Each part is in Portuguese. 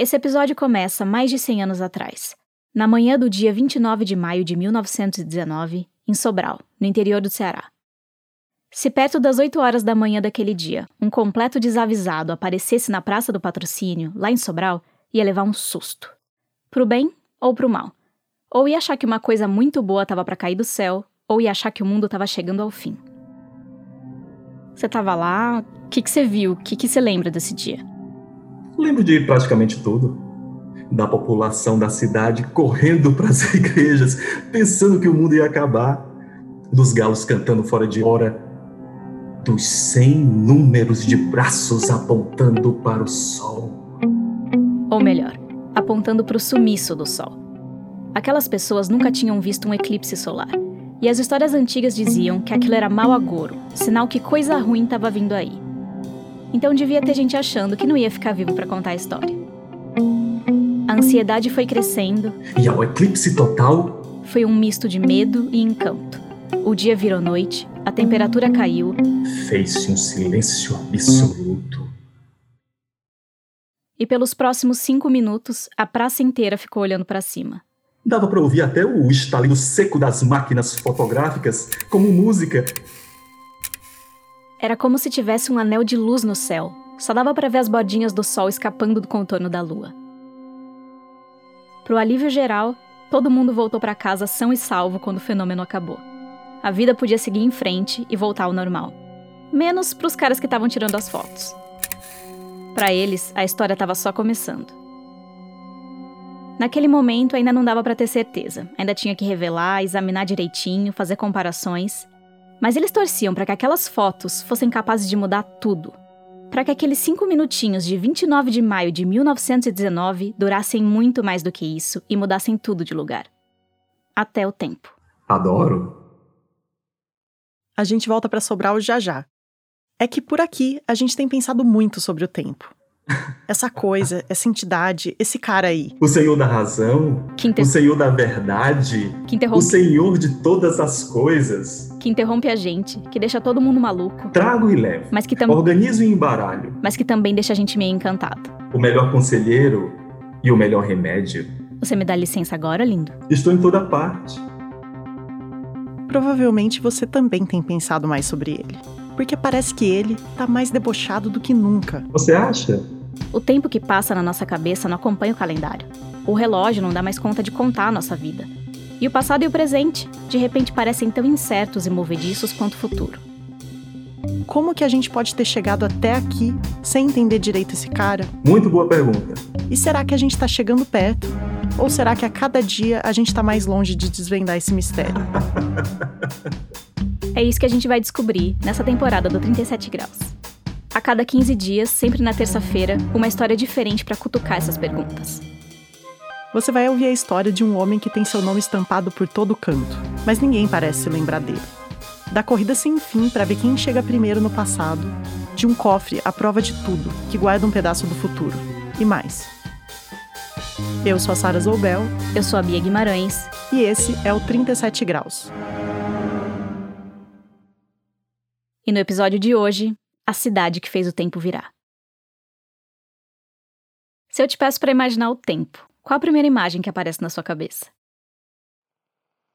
Esse episódio começa mais de 100 anos atrás, na manhã do dia 29 de maio de 1919, em Sobral, no interior do Ceará. Se perto das 8 horas da manhã daquele dia, um completo desavisado aparecesse na Praça do Patrocínio, lá em Sobral, ia levar um susto. Pro bem ou pro mal. Ou ia achar que uma coisa muito boa estava para cair do céu, ou ia achar que o mundo estava chegando ao fim. Você estava lá, o que, que você viu? O que, que você lembra desse dia? Lembro de praticamente tudo. Da população da cidade correndo para as igrejas, pensando que o mundo ia acabar. Dos galos cantando fora de hora. Dos cem números de braços apontando para o sol. Ou melhor, apontando para o sumiço do sol. Aquelas pessoas nunca tinham visto um eclipse solar. E as histórias antigas diziam que aquilo era mau agouro, sinal que coisa ruim estava vindo aí. Então devia ter gente achando que não ia ficar vivo para contar a história. A ansiedade foi crescendo. E ao eclipse total? Foi um misto de medo e encanto. O dia virou noite, a temperatura caiu. Fez-se um silêncio absoluto. E pelos próximos cinco minutos, a praça inteira ficou olhando para cima. Dava para ouvir até o estalido seco das máquinas fotográficas, como música. Era como se tivesse um anel de luz no céu. Só dava para ver as bordinhas do sol escapando do contorno da lua. Pro alívio geral, todo mundo voltou para casa são e salvo quando o fenômeno acabou. A vida podia seguir em frente e voltar ao normal. Menos pros caras que estavam tirando as fotos. Para eles, a história estava só começando. Naquele momento ainda não dava para ter certeza, ainda tinha que revelar, examinar direitinho, fazer comparações. Mas eles torciam para que aquelas fotos fossem capazes de mudar tudo. Para que aqueles cinco minutinhos de 29 de maio de 1919 durassem muito mais do que isso e mudassem tudo de lugar. Até o tempo. Adoro. A gente volta para Sobral já já. É que por aqui a gente tem pensado muito sobre o tempo. Essa coisa, essa entidade, esse cara aí. O Senhor da razão, inter... o Senhor da verdade, que interrompe... o Senhor de todas as coisas. Que interrompe a gente, que deixa todo mundo maluco. Trago e levo. Mas que tam... Organizo e embaralho. Mas que também deixa a gente meio encantado. O melhor conselheiro e o melhor remédio. Você me dá licença agora, lindo? Estou em toda parte. Provavelmente você também tem pensado mais sobre ele. Porque parece que ele tá mais debochado do que nunca. Você acha? O tempo que passa na nossa cabeça não acompanha o calendário. O relógio não dá mais conta de contar a nossa vida. E o passado e o presente, de repente, parecem tão incertos e movediços quanto o futuro. Como que a gente pode ter chegado até aqui sem entender direito esse cara? Muito boa pergunta. E será que a gente tá chegando perto? Ou será que a cada dia a gente tá mais longe de desvendar esse mistério? é isso que a gente vai descobrir nessa temporada do 37 Graus. A cada 15 dias, sempre na terça-feira, uma história diferente para cutucar essas perguntas. Você vai ouvir a história de um homem que tem seu nome estampado por todo canto, mas ninguém parece se lembrar dele. Da corrida sem fim para ver quem chega primeiro no passado, de um cofre à prova de tudo, que guarda um pedaço do futuro, e mais. Eu sou a Sara Zoubel. Eu sou a Bia Guimarães. E esse é o 37 Graus. E no episódio de hoje, a cidade que fez o tempo virar. Se eu te peço para imaginar o tempo, qual a primeira imagem que aparece na sua cabeça?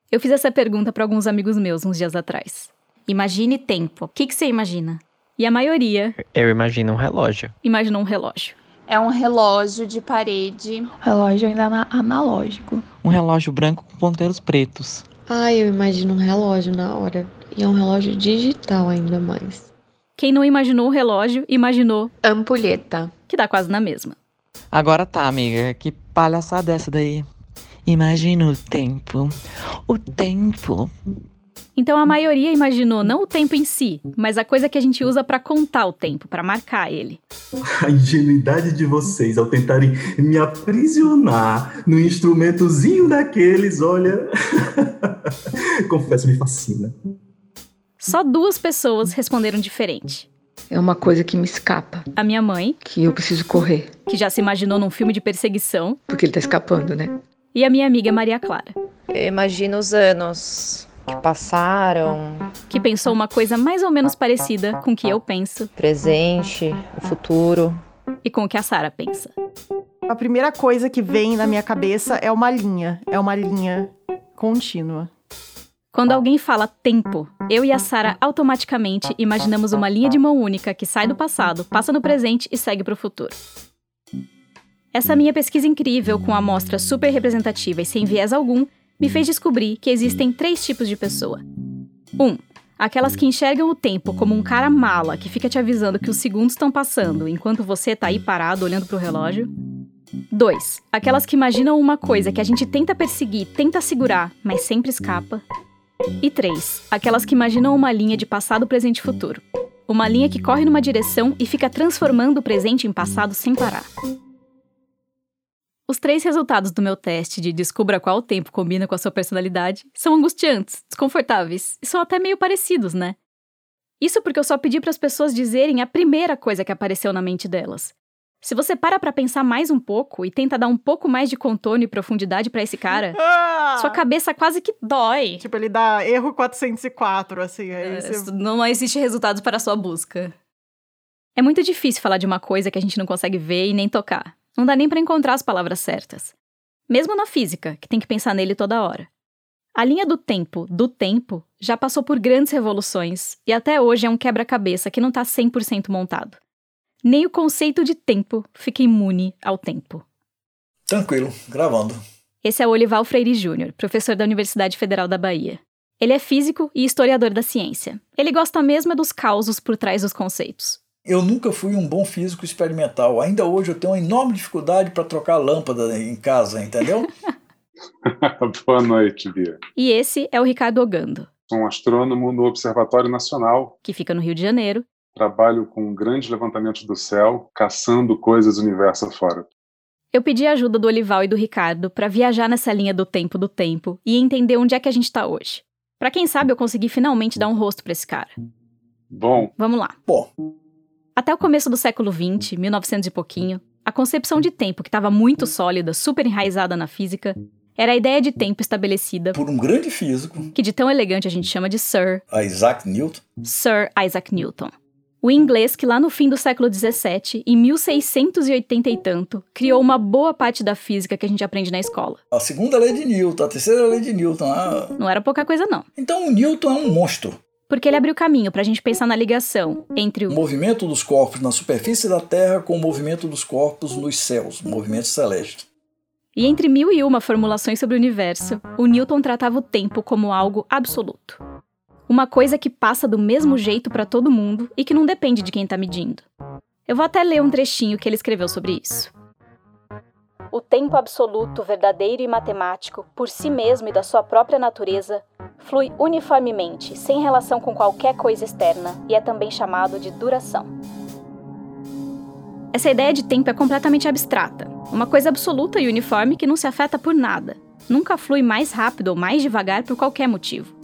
Eu fiz essa pergunta para alguns amigos meus uns dias atrás. Imagine tempo. O que, que você imagina? E a maioria. Eu imagino um relógio. Imaginou um relógio. É um relógio de parede. Relógio ainda analógico. Um relógio branco com ponteiros pretos. Ah, eu imagino um relógio na hora. E é um relógio digital ainda mais. Quem não imaginou o relógio, imaginou ampulheta, que dá quase na mesma. Agora tá, amiga, que palhaçada essa daí. Imagina o tempo. O tempo. Então a maioria imaginou não o tempo em si, mas a coisa que a gente usa para contar o tempo, para marcar ele. A ingenuidade de vocês ao tentarem me aprisionar no instrumentozinho daqueles, olha. Confesso, me fascina. Só duas pessoas responderam diferente. É uma coisa que me escapa. A minha mãe. Que eu preciso correr. Que já se imaginou num filme de perseguição. Porque ele tá escapando, né? E a minha amiga Maria Clara. Eu imagino os anos que passaram. Que pensou uma coisa mais ou menos parecida com o que eu penso. Presente, o futuro. E com o que a Sara pensa. A primeira coisa que vem na minha cabeça é uma linha. É uma linha contínua. Quando alguém fala tempo, eu e a Sara automaticamente imaginamos uma linha de mão única que sai do passado, passa no presente e segue para o futuro. Essa minha pesquisa incrível, com amostra super representativa e sem viés algum, me fez descobrir que existem três tipos de pessoa. 1. Um, aquelas que enxergam o tempo como um cara mala que fica te avisando que os segundos estão passando enquanto você tá aí parado olhando pro relógio. 2. Aquelas que imaginam uma coisa que a gente tenta perseguir, tenta segurar, mas sempre escapa. E 3. Aquelas que imaginam uma linha de passado, presente e futuro. Uma linha que corre numa direção e fica transformando o presente em passado sem parar. Os três resultados do meu teste de descubra qual tempo combina com a sua personalidade são angustiantes, desconfortáveis e são até meio parecidos, né? Isso porque eu só pedi para as pessoas dizerem a primeira coisa que apareceu na mente delas. Se você para pra pensar mais um pouco e tenta dar um pouco mais de contorno e profundidade para esse cara, ah! sua cabeça quase que dói. Tipo, ele dá erro 404, assim. É, você... Não existe resultado para a sua busca. É muito difícil falar de uma coisa que a gente não consegue ver e nem tocar. Não dá nem para encontrar as palavras certas. Mesmo na física, que tem que pensar nele toda hora. A linha do tempo, do tempo, já passou por grandes revoluções e até hoje é um quebra-cabeça que não está 100% montado nem o conceito de tempo fica imune ao tempo. Tranquilo, gravando. Esse é o Olival Freire Júnior, professor da Universidade Federal da Bahia. Ele é físico e historiador da ciência. Ele gosta mesmo é dos causos por trás dos conceitos. Eu nunca fui um bom físico experimental. Ainda hoje eu tenho uma enorme dificuldade para trocar lâmpada em casa, entendeu? Boa noite, Bia. E esse é o Ricardo Ogando. Sou um astrônomo no Observatório Nacional, que fica no Rio de Janeiro, trabalho com grandes levantamentos do céu, caçando coisas do universo afora. Eu pedi a ajuda do Olival e do Ricardo para viajar nessa linha do tempo do tempo e entender onde é que a gente está hoje. Para quem sabe, eu consegui finalmente dar um rosto para esse cara. Bom. Vamos lá. Bom. Até o começo do século XX, 1900 e pouquinho, a concepção de tempo que estava muito sólida, super enraizada na física, era a ideia de tempo estabelecida por um grande físico, que de tão elegante a gente chama de Sir Isaac Newton. Sir Isaac Newton. O inglês, que lá no fim do século XVII, em 1680 e tanto, criou uma boa parte da física que a gente aprende na escola. A segunda lei de Newton, a terceira lei de Newton. A... Não era pouca coisa, não. Então o Newton é um monstro. Porque ele abriu caminho para a gente pensar na ligação entre o... o movimento dos corpos na superfície da Terra com o movimento dos corpos nos céus, movimento celeste. E entre mil e uma formulações sobre o universo, o Newton tratava o tempo como algo absoluto. Uma coisa que passa do mesmo jeito para todo mundo e que não depende de quem está medindo. Eu vou até ler um trechinho que ele escreveu sobre isso. O tempo absoluto, verdadeiro e matemático, por si mesmo e da sua própria natureza, flui uniformemente, sem relação com qualquer coisa externa, e é também chamado de duração. Essa ideia de tempo é completamente abstrata, uma coisa absoluta e uniforme que não se afeta por nada, nunca flui mais rápido ou mais devagar por qualquer motivo.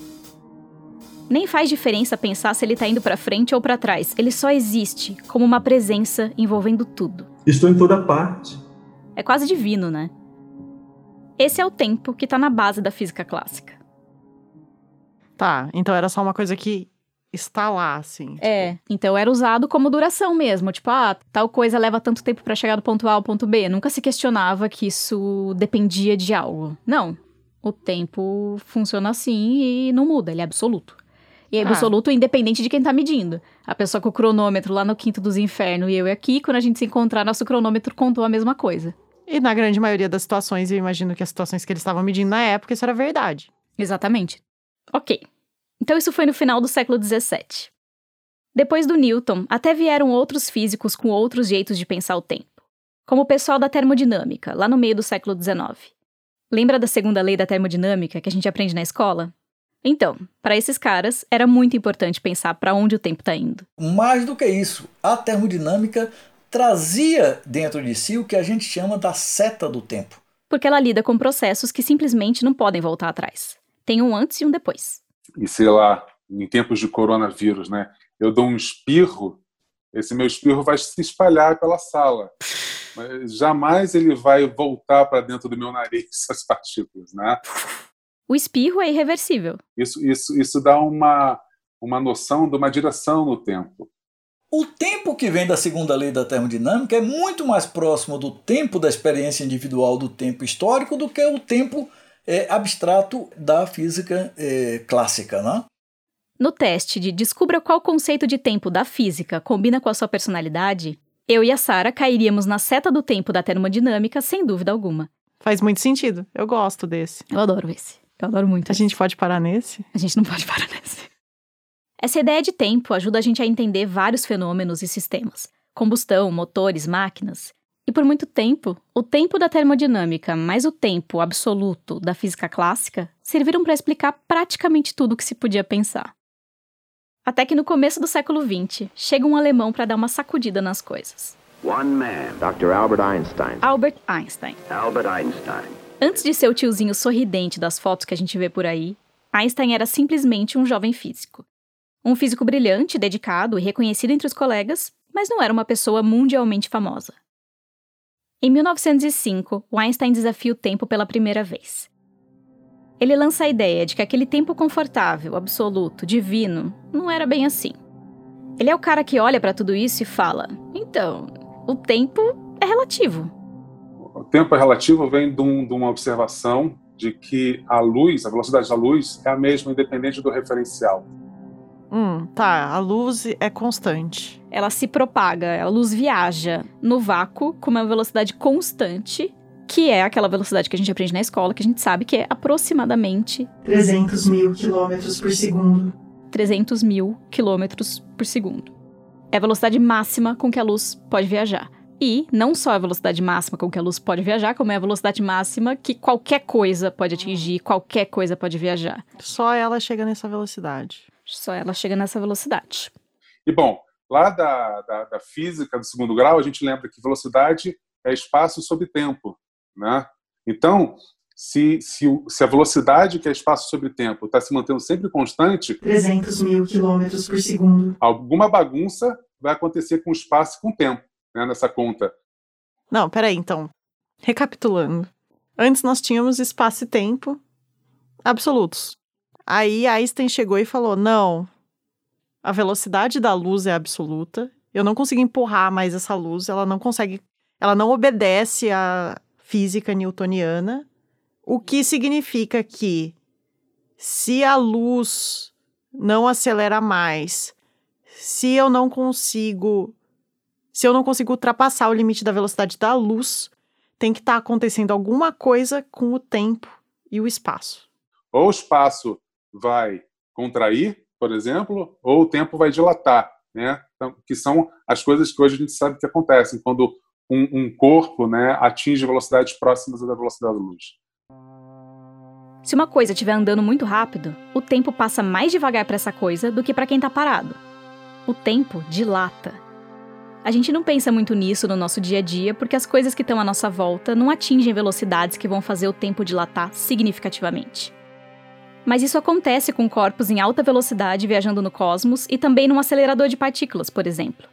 Nem faz diferença pensar se ele está indo para frente ou para trás. Ele só existe como uma presença envolvendo tudo. Estou em toda parte. É quase divino, né? Esse é o tempo que está na base da física clássica. Tá, então era só uma coisa que está lá, assim. É, tipo... então era usado como duração mesmo. Tipo, ah, tal coisa leva tanto tempo para chegar do ponto A ao ponto B. Nunca se questionava que isso dependia de algo. Não. O tempo funciona assim e não muda, ele é absoluto. E é absoluto ah. independente de quem tá medindo. A pessoa com o cronômetro lá no quinto dos infernos e eu aqui, quando a gente se encontrar, nosso cronômetro contou a mesma coisa. E na grande maioria das situações, eu imagino que as situações que eles estavam medindo na época, isso era verdade. Exatamente. Ok. Então isso foi no final do século XVII. Depois do Newton, até vieram outros físicos com outros jeitos de pensar o tempo. Como o pessoal da termodinâmica, lá no meio do século XIX. Lembra da segunda lei da termodinâmica que a gente aprende na escola? Então, para esses caras, era muito importante pensar para onde o tempo está indo. Mais do que isso, a termodinâmica trazia dentro de si o que a gente chama da seta do tempo. Porque ela lida com processos que simplesmente não podem voltar atrás. Tem um antes e um depois. E sei lá, em tempos de coronavírus, né? Eu dou um espirro, esse meu espirro vai se espalhar pela sala. Mas jamais ele vai voltar para dentro do meu nariz, essas partículas, né? O espirro é irreversível. Isso, isso, isso dá uma, uma noção de uma direção no tempo. O tempo que vem da segunda lei da termodinâmica é muito mais próximo do tempo da experiência individual do tempo histórico do que o tempo é, abstrato da física é, clássica. Né? No teste de descubra qual conceito de tempo da física combina com a sua personalidade, eu e a Sara cairíamos na seta do tempo da termodinâmica sem dúvida alguma. Faz muito sentido. Eu gosto desse. Eu adoro esse. Eu adoro muito. A gente pode parar nesse? A gente não pode parar nesse. Essa ideia de tempo ajuda a gente a entender vários fenômenos e sistemas: combustão, motores, máquinas. E por muito tempo, o tempo da termodinâmica mais o tempo absoluto da física clássica serviram para explicar praticamente tudo o que se podia pensar. Até que no começo do século XX, chega um alemão para dar uma sacudida nas coisas. One man, Dr. Albert Einstein. Albert Einstein. Albert Einstein. Antes de ser o tiozinho sorridente das fotos que a gente vê por aí, Einstein era simplesmente um jovem físico. Um físico brilhante, dedicado e reconhecido entre os colegas, mas não era uma pessoa mundialmente famosa. Em 1905, Einstein desafia o tempo pela primeira vez. Ele lança a ideia de que aquele tempo confortável, absoluto, divino, não era bem assim. Ele é o cara que olha para tudo isso e fala: então, o tempo é relativo. O tempo é relativo vem de, um, de uma observação de que a luz, a velocidade da luz, é a mesma independente do referencial. Hum, tá. A luz é constante. Ela se propaga, a luz viaja no vácuo com uma velocidade constante que é aquela velocidade que a gente aprende na escola, que a gente sabe que é aproximadamente 300 mil quilômetros por segundo. 300 mil quilômetros por segundo. É a velocidade máxima com que a luz pode viajar. E não só a velocidade máxima com que a luz pode viajar, como é a velocidade máxima que qualquer coisa pode atingir, qualquer coisa pode viajar. Só ela chega nessa velocidade. Só ela chega nessa velocidade. E bom, lá da, da, da física do segundo grau, a gente lembra que velocidade é espaço sobre tempo. Né? Então, se, se, se, a velocidade que é espaço sobre tempo está se mantendo sempre constante... 300 mil quilômetros por segundo. Alguma bagunça vai acontecer com o espaço e com o tempo né, nessa conta. Não, peraí, então. Recapitulando. Antes nós tínhamos espaço e tempo absolutos. Aí Einstein chegou e falou: não, a velocidade da luz é absoluta. Eu não consigo empurrar mais essa luz, ela não consegue. Ela não obedece à física newtoniana, o que significa que se a luz não acelera mais, se eu não consigo, se eu não consigo ultrapassar o limite da velocidade da luz, tem que estar tá acontecendo alguma coisa com o tempo e o espaço. Ou o espaço vai contrair, por exemplo, ou o tempo vai dilatar, né? Então, que são as coisas que hoje a gente sabe que acontecem quando um, um corpo né, atinge velocidades próximas da velocidade da luz. Se uma coisa estiver andando muito rápido, o tempo passa mais devagar para essa coisa do que para quem está parado. O tempo dilata. A gente não pensa muito nisso no nosso dia a dia porque as coisas que estão à nossa volta não atingem velocidades que vão fazer o tempo dilatar significativamente. Mas isso acontece com corpos em alta velocidade viajando no cosmos e também num acelerador de partículas, por exemplo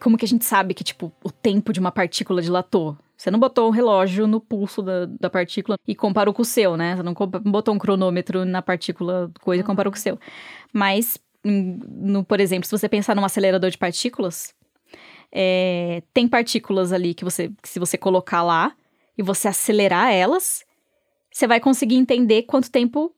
como que a gente sabe que, tipo, o tempo de uma partícula dilatou? Você não botou um relógio no pulso da, da partícula e comparou com o seu, né? Você não botou um cronômetro na partícula coisa e comparou com o seu. Mas, no, por exemplo, se você pensar num acelerador de partículas, é, tem partículas ali que você, que se você colocar lá e você acelerar elas, você vai conseguir entender quanto tempo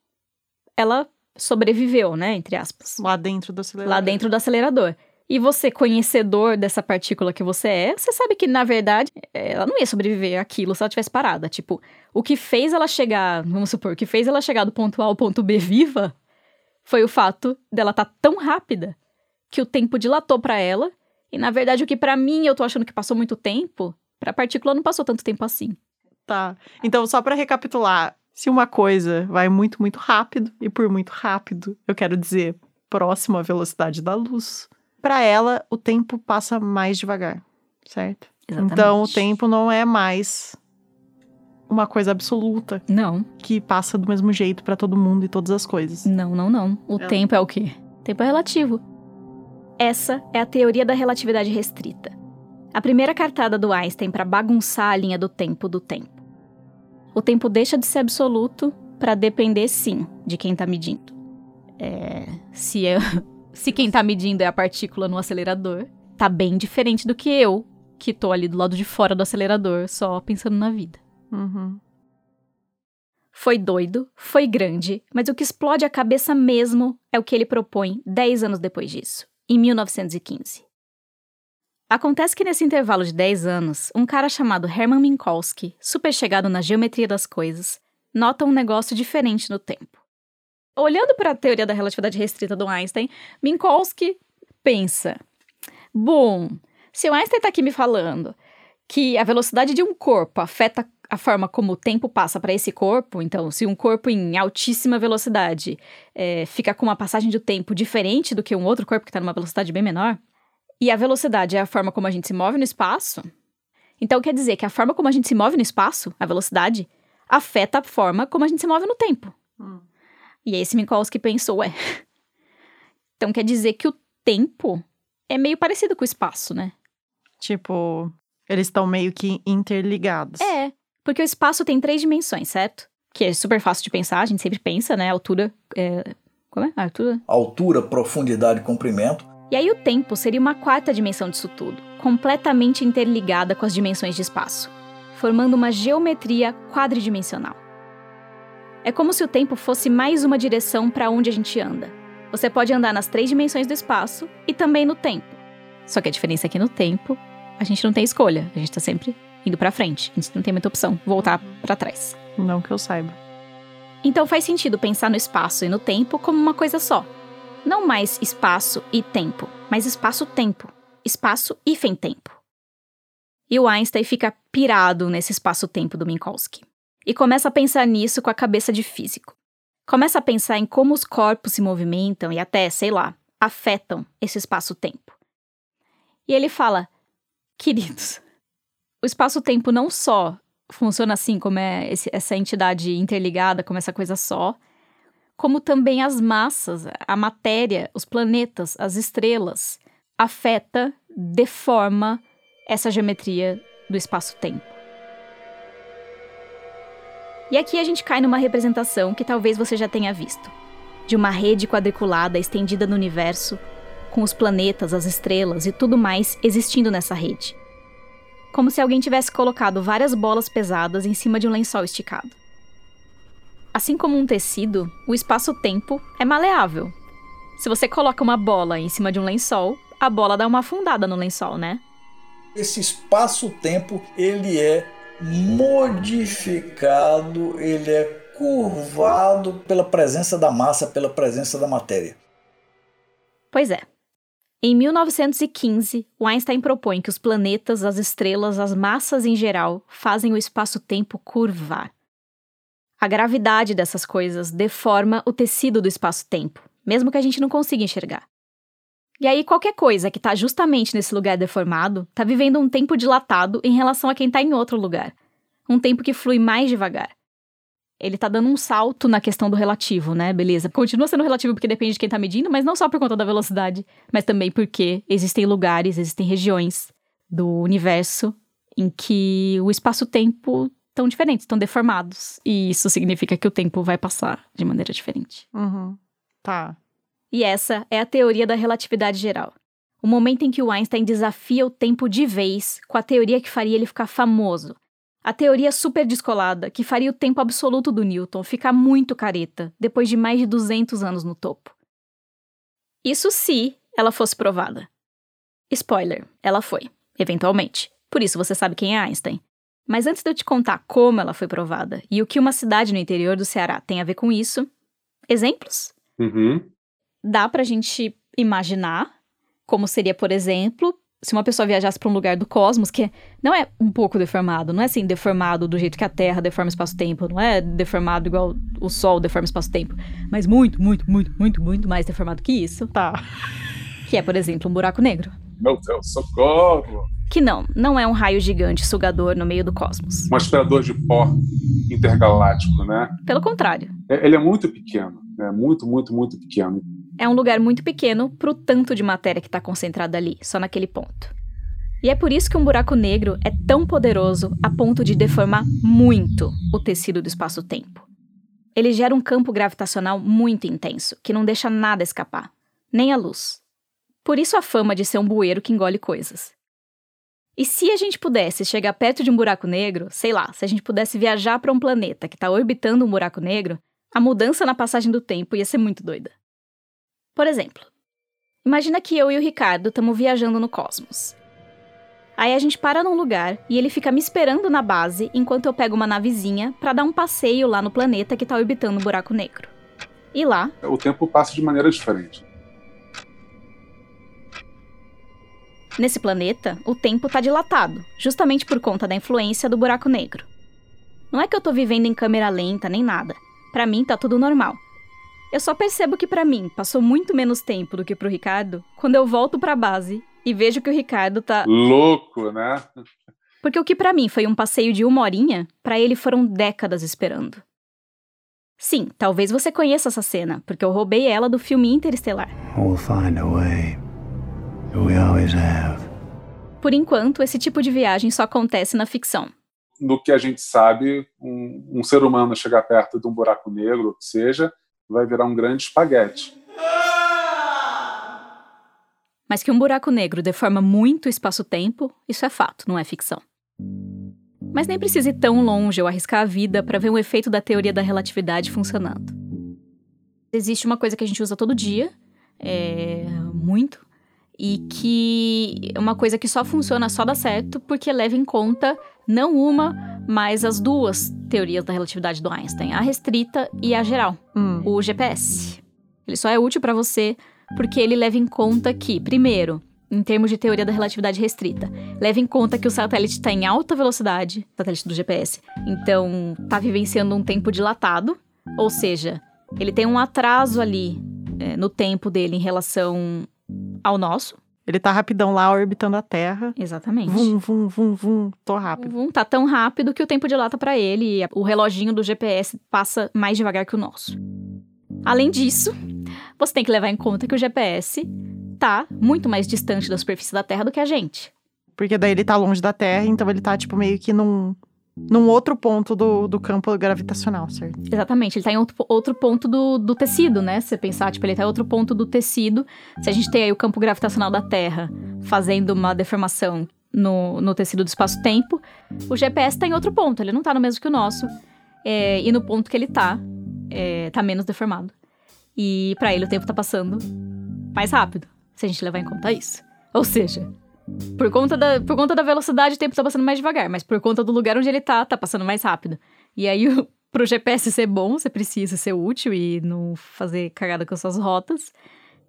ela sobreviveu, né? Entre aspas. Lá dentro do acelerador. Lá dentro do acelerador. E você, conhecedor dessa partícula que você é, você sabe que, na verdade, ela não ia sobreviver àquilo se ela tivesse parada. Tipo, o que fez ela chegar, vamos supor, o que fez ela chegar do ponto A ao ponto B viva foi o fato dela estar tá tão rápida que o tempo dilatou para ela. E, na verdade, o que para mim eu tô achando que passou muito tempo, pra partícula não passou tanto tempo assim. Tá. Então, só para recapitular, se uma coisa vai muito, muito rápido, e por muito rápido, eu quero dizer próximo à velocidade da luz para ela o tempo passa mais devagar, certo? Exatamente. Então o tempo não é mais uma coisa absoluta. Não. Que passa do mesmo jeito para todo mundo e todas as coisas. Não, não, não. O é. tempo é o quê? O tempo é relativo. Essa é a teoria da relatividade restrita. A primeira cartada do Einstein para bagunçar a linha do tempo do tempo. O tempo deixa de ser absoluto para depender, sim, de quem está medindo. É, se eu, se quem tá medindo é a partícula no acelerador, tá bem diferente do que eu, que tô ali do lado de fora do acelerador, só pensando na vida. Uhum. Foi doido, foi grande, mas o que explode a cabeça mesmo é o que ele propõe 10 anos depois disso, em 1915. Acontece que nesse intervalo de 10 anos, um cara chamado Hermann Minkowski, super chegado na geometria das coisas, nota um negócio diferente no tempo. Olhando para a teoria da relatividade restrita do Einstein, Minkowski pensa: bom, se o Einstein está aqui me falando que a velocidade de um corpo afeta a forma como o tempo passa para esse corpo, então, se um corpo em altíssima velocidade é, fica com uma passagem do tempo diferente do que um outro corpo que está numa velocidade bem menor, e a velocidade é a forma como a gente se move no espaço, então quer dizer que a forma como a gente se move no espaço, a velocidade, afeta a forma como a gente se move no tempo. Hum. E aí esse Minkowski pensou, ué, então quer dizer que o tempo é meio parecido com o espaço, né? Tipo, eles estão meio que interligados. É, porque o espaço tem três dimensões, certo? Que é super fácil de pensar, a gente sempre pensa, né? Altura. É... Como é? Altura? Altura, profundidade comprimento. E aí o tempo seria uma quarta dimensão disso tudo, completamente interligada com as dimensões de espaço, formando uma geometria quadridimensional. É como se o tempo fosse mais uma direção para onde a gente anda. Você pode andar nas três dimensões do espaço e também no tempo. Só que a diferença é que no tempo a gente não tem escolha, a gente tá sempre indo para frente, a gente não tem muita opção, voltar para trás. Não que eu saiba. Então faz sentido pensar no espaço e no tempo como uma coisa só. Não mais espaço e tempo, mas espaço-tempo. Espaço hífen tempo. E o Einstein fica pirado nesse espaço-tempo do Minkowski. E começa a pensar nisso com a cabeça de físico. Começa a pensar em como os corpos se movimentam e até, sei lá, afetam esse espaço-tempo. E ele fala: Queridos, o espaço-tempo não só funciona assim, como é esse, essa entidade interligada, como essa coisa só, como também as massas, a matéria, os planetas, as estrelas, afeta, deforma essa geometria do espaço-tempo. E aqui a gente cai numa representação que talvez você já tenha visto, de uma rede quadriculada estendida no universo, com os planetas, as estrelas e tudo mais existindo nessa rede. Como se alguém tivesse colocado várias bolas pesadas em cima de um lençol esticado. Assim como um tecido, o espaço-tempo é maleável. Se você coloca uma bola em cima de um lençol, a bola dá uma afundada no lençol, né? Esse espaço-tempo, ele é modificado, ele é curvado pela presença da massa, pela presença da matéria. Pois é. Em 1915, o Einstein propõe que os planetas, as estrelas, as massas em geral fazem o espaço-tempo curvar. A gravidade dessas coisas deforma o tecido do espaço-tempo, mesmo que a gente não consiga enxergar. E aí, qualquer coisa que está justamente nesse lugar deformado está vivendo um tempo dilatado em relação a quem está em outro lugar. Um tempo que flui mais devagar. Ele está dando um salto na questão do relativo, né? Beleza. Continua sendo relativo porque depende de quem está medindo, mas não só por conta da velocidade, mas também porque existem lugares, existem regiões do universo em que o espaço-tempo estão diferentes, estão deformados. E isso significa que o tempo vai passar de maneira diferente. Uhum. Tá. E essa é a teoria da relatividade geral. O momento em que o Einstein desafia o tempo de vez com a teoria que faria ele ficar famoso. A teoria super descolada que faria o tempo absoluto do Newton ficar muito careta depois de mais de 200 anos no topo. Isso se ela fosse provada. Spoiler, ela foi, eventualmente. Por isso você sabe quem é Einstein. Mas antes de eu te contar como ela foi provada e o que uma cidade no interior do Ceará tem a ver com isso, exemplos? Uhum. Dá pra gente imaginar como seria, por exemplo, se uma pessoa viajasse para um lugar do cosmos que não é um pouco deformado, não é assim deformado do jeito que a Terra deforma espaço-tempo, não é deformado igual o Sol deforma espaço-tempo, mas muito, muito, muito, muito, muito mais deformado que isso. Tá. Que é, por exemplo, um buraco negro. Meu Deus, socorro! Que não, não é um raio gigante sugador no meio do cosmos. Um aspirador de pó intergaláctico, né? Pelo contrário. É- Ele é muito pequeno, né? Muito, muito, muito pequeno. É um lugar muito pequeno pro tanto de matéria que está concentrada ali, só naquele ponto. E é por isso que um buraco negro é tão poderoso a ponto de deformar muito o tecido do espaço-tempo. Ele gera um campo gravitacional muito intenso, que não deixa nada escapar. nem a luz. Por isso a fama de ser um bueiro que engole coisas. E se a gente pudesse chegar perto de um buraco negro, sei lá, se a gente pudesse viajar para um planeta que está orbitando um buraco negro, a mudança na passagem do tempo ia ser muito doida. Por exemplo, imagina que eu e o Ricardo estamos viajando no cosmos. Aí a gente para num lugar e ele fica me esperando na base enquanto eu pego uma navezinha para dar um passeio lá no planeta que tá orbitando o um buraco negro. E lá. O tempo passa de maneira diferente. Nesse planeta, o tempo tá dilatado, justamente por conta da influência do buraco negro. Não é que eu tô vivendo em câmera lenta nem nada. Para mim tá tudo normal. Eu só percebo que para mim passou muito menos tempo do que pro Ricardo quando eu volto para a base e vejo que o Ricardo tá. Louco, né? Porque o que para mim foi um passeio de uma horinha, para ele foram décadas esperando. Sim, talvez você conheça essa cena, porque eu roubei ela do filme Interestelar. We'll find a way. We always have. Por enquanto, esse tipo de viagem só acontece na ficção. No que a gente sabe, um, um ser humano chegar perto de um buraco negro, o que seja, vai virar um grande espaguete mas que um buraco negro deforma muito o espaço-tempo, isso é fato, não é ficção. Mas nem precisa ir tão longe ou arriscar a vida para ver um efeito da teoria da relatividade funcionando. Existe uma coisa que a gente usa todo dia, é, muito, e que é uma coisa que só funciona, só dá certo, porque leva em conta não uma, mas as duas teorias da relatividade do Einstein, a restrita e a geral, hum. o GPS. Ele só é útil para você porque ele leva em conta que, primeiro, em termos de teoria da relatividade restrita, leva em conta que o satélite está em alta velocidade, satélite do GPS, então está vivenciando um tempo dilatado, ou seja, ele tem um atraso ali é, no tempo dele em relação ao nosso. Ele tá rapidão lá orbitando a Terra. Exatamente. Vum, vum, vum, vum, tô rápido. Vum, tá tão rápido que o tempo dilata para ele e o reloginho do GPS passa mais devagar que o nosso. Além disso, você tem que levar em conta que o GPS tá muito mais distante da superfície da Terra do que a gente. Porque daí ele tá longe da Terra, então ele tá, tipo, meio que num, num outro ponto do, do campo gravitacional, certo? Exatamente, ele tá em outro, outro ponto do, do tecido, né? Se você pensar, tipo, ele tá em outro ponto do tecido. Se a gente tem aí o campo gravitacional da Terra fazendo uma deformação no, no tecido do espaço-tempo, o GPS tá em outro ponto, ele não tá no mesmo que o nosso. É, e no ponto que ele tá, é, tá menos deformado. E para ele o tempo tá passando mais rápido, se a gente levar em conta isso. Ou seja, por conta da, por conta da velocidade o tempo tá passando mais devagar, mas por conta do lugar onde ele tá, tá passando mais rápido. E aí, pro GPS ser bom, você precisa ser útil e não fazer cagada com suas rotas.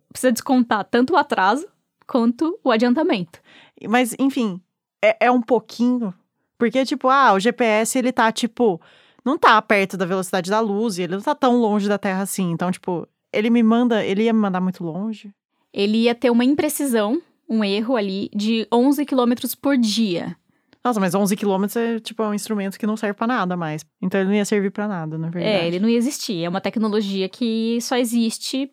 Precisa descontar tanto o atraso quanto o adiantamento. Mas, enfim, é, é um pouquinho. Porque, tipo, ah, o GPS ele tá, tipo, não tá perto da velocidade da luz e ele não tá tão longe da Terra assim. Então, tipo, ele me manda, ele ia me mandar muito longe? Ele ia ter uma imprecisão, um erro ali de 11 km por dia. Nossa, mas 11 km é tipo é um instrumento que não serve para nada mais. Então ele não ia servir para nada, na verdade. É, ele não ia existir. É uma tecnologia que só existe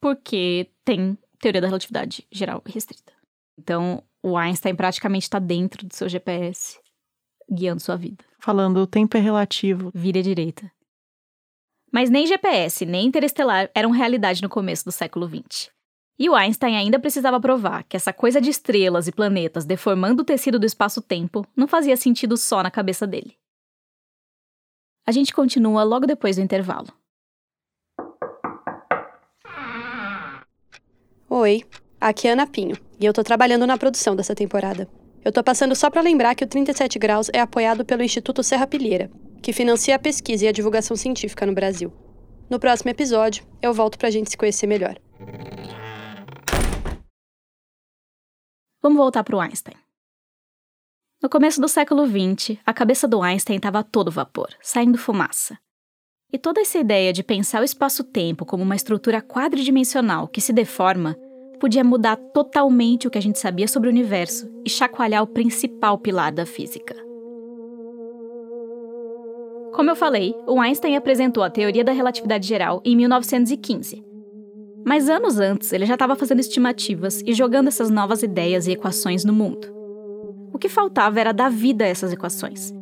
porque tem teoria da relatividade geral restrita. Então, o Einstein praticamente está dentro do seu GPS, guiando sua vida. Falando, o tempo é relativo. Vire à direita. Mas nem GPS, nem interestelar eram realidade no começo do século XX. E o Einstein ainda precisava provar que essa coisa de estrelas e planetas deformando o tecido do espaço-tempo não fazia sentido só na cabeça dele. A gente continua logo depois do intervalo. Oi, aqui é Ana Pinho, e eu tô trabalhando na produção dessa temporada. Eu tô passando só para lembrar que o 37 Graus é apoiado pelo Instituto Serra Pilheira, que financia a pesquisa e a divulgação científica no Brasil. No próximo episódio, eu volto para a gente se conhecer melhor. Vamos voltar para o Einstein. No começo do século XX, a cabeça do Einstein estava a todo vapor, saindo fumaça. E toda essa ideia de pensar o espaço-tempo como uma estrutura quadridimensional que se deforma podia mudar totalmente o que a gente sabia sobre o universo e chacoalhar o principal pilar da física. Como eu falei, o Einstein apresentou a teoria da relatividade geral em 1915. Mas anos antes, ele já estava fazendo estimativas e jogando essas novas ideias e equações no mundo. O que faltava era dar vida a essas equações.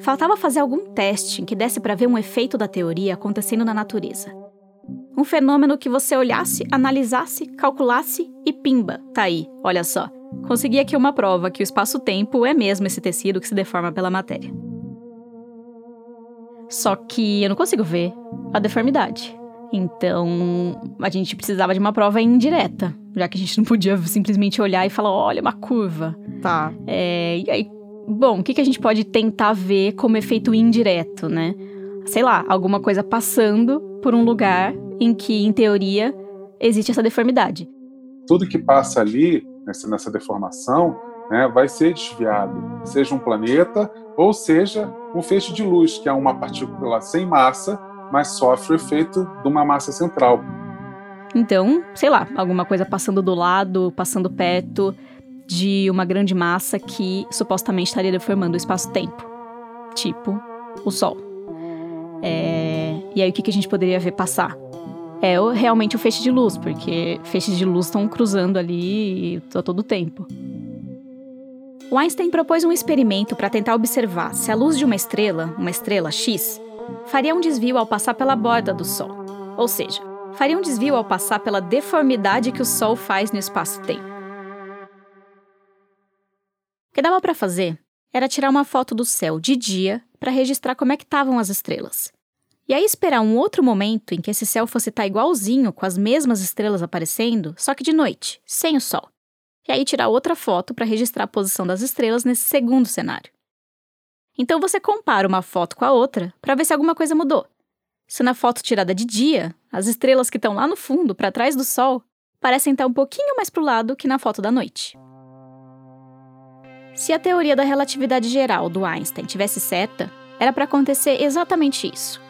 Faltava fazer algum teste em que desse para ver um efeito da teoria acontecendo na natureza. Um fenômeno que você olhasse, analisasse, calculasse e pimba, tá aí, olha só. Consegui aqui uma prova que o espaço-tempo é mesmo esse tecido que se deforma pela matéria. Só que eu não consigo ver a deformidade. Então, a gente precisava de uma prova indireta, já que a gente não podia simplesmente olhar e falar, olha, uma curva. Tá. É, e aí, bom, o que, que a gente pode tentar ver como efeito indireto, né? Sei lá, alguma coisa passando por um lugar em que, em teoria, existe essa deformidade. Tudo que passa ali, nessa, nessa deformação, né, vai ser desviado, seja um planeta ou seja um feixe de luz, que é uma partícula sem massa, mas sofre o efeito de uma massa central. Então, sei lá, alguma coisa passando do lado, passando perto de uma grande massa que supostamente estaria deformando o espaço-tempo. Tipo, o Sol. É... E aí, o que, a gente poderia ver passar? É realmente o feixe de luz, porque feixes de luz estão cruzando ali a todo tempo. O Einstein propôs um experimento para tentar observar se a luz de uma estrela, uma estrela X, faria um desvio ao passar pela borda do Sol. Ou seja, faria um desvio ao passar pela deformidade que o Sol faz no espaço-tempo. O que dava para fazer era tirar uma foto do céu de dia para registrar como é que estavam as estrelas. E aí esperar um outro momento em que esse céu fosse estar igualzinho com as mesmas estrelas aparecendo, só que de noite, sem o sol. E aí tirar outra foto para registrar a posição das estrelas nesse segundo cenário. Então você compara uma foto com a outra para ver se alguma coisa mudou. Se na foto tirada de dia, as estrelas que estão lá no fundo, para trás do Sol, parecem estar um pouquinho mais para o lado que na foto da noite. Se a teoria da relatividade geral do Einstein tivesse certa, era para acontecer exatamente isso.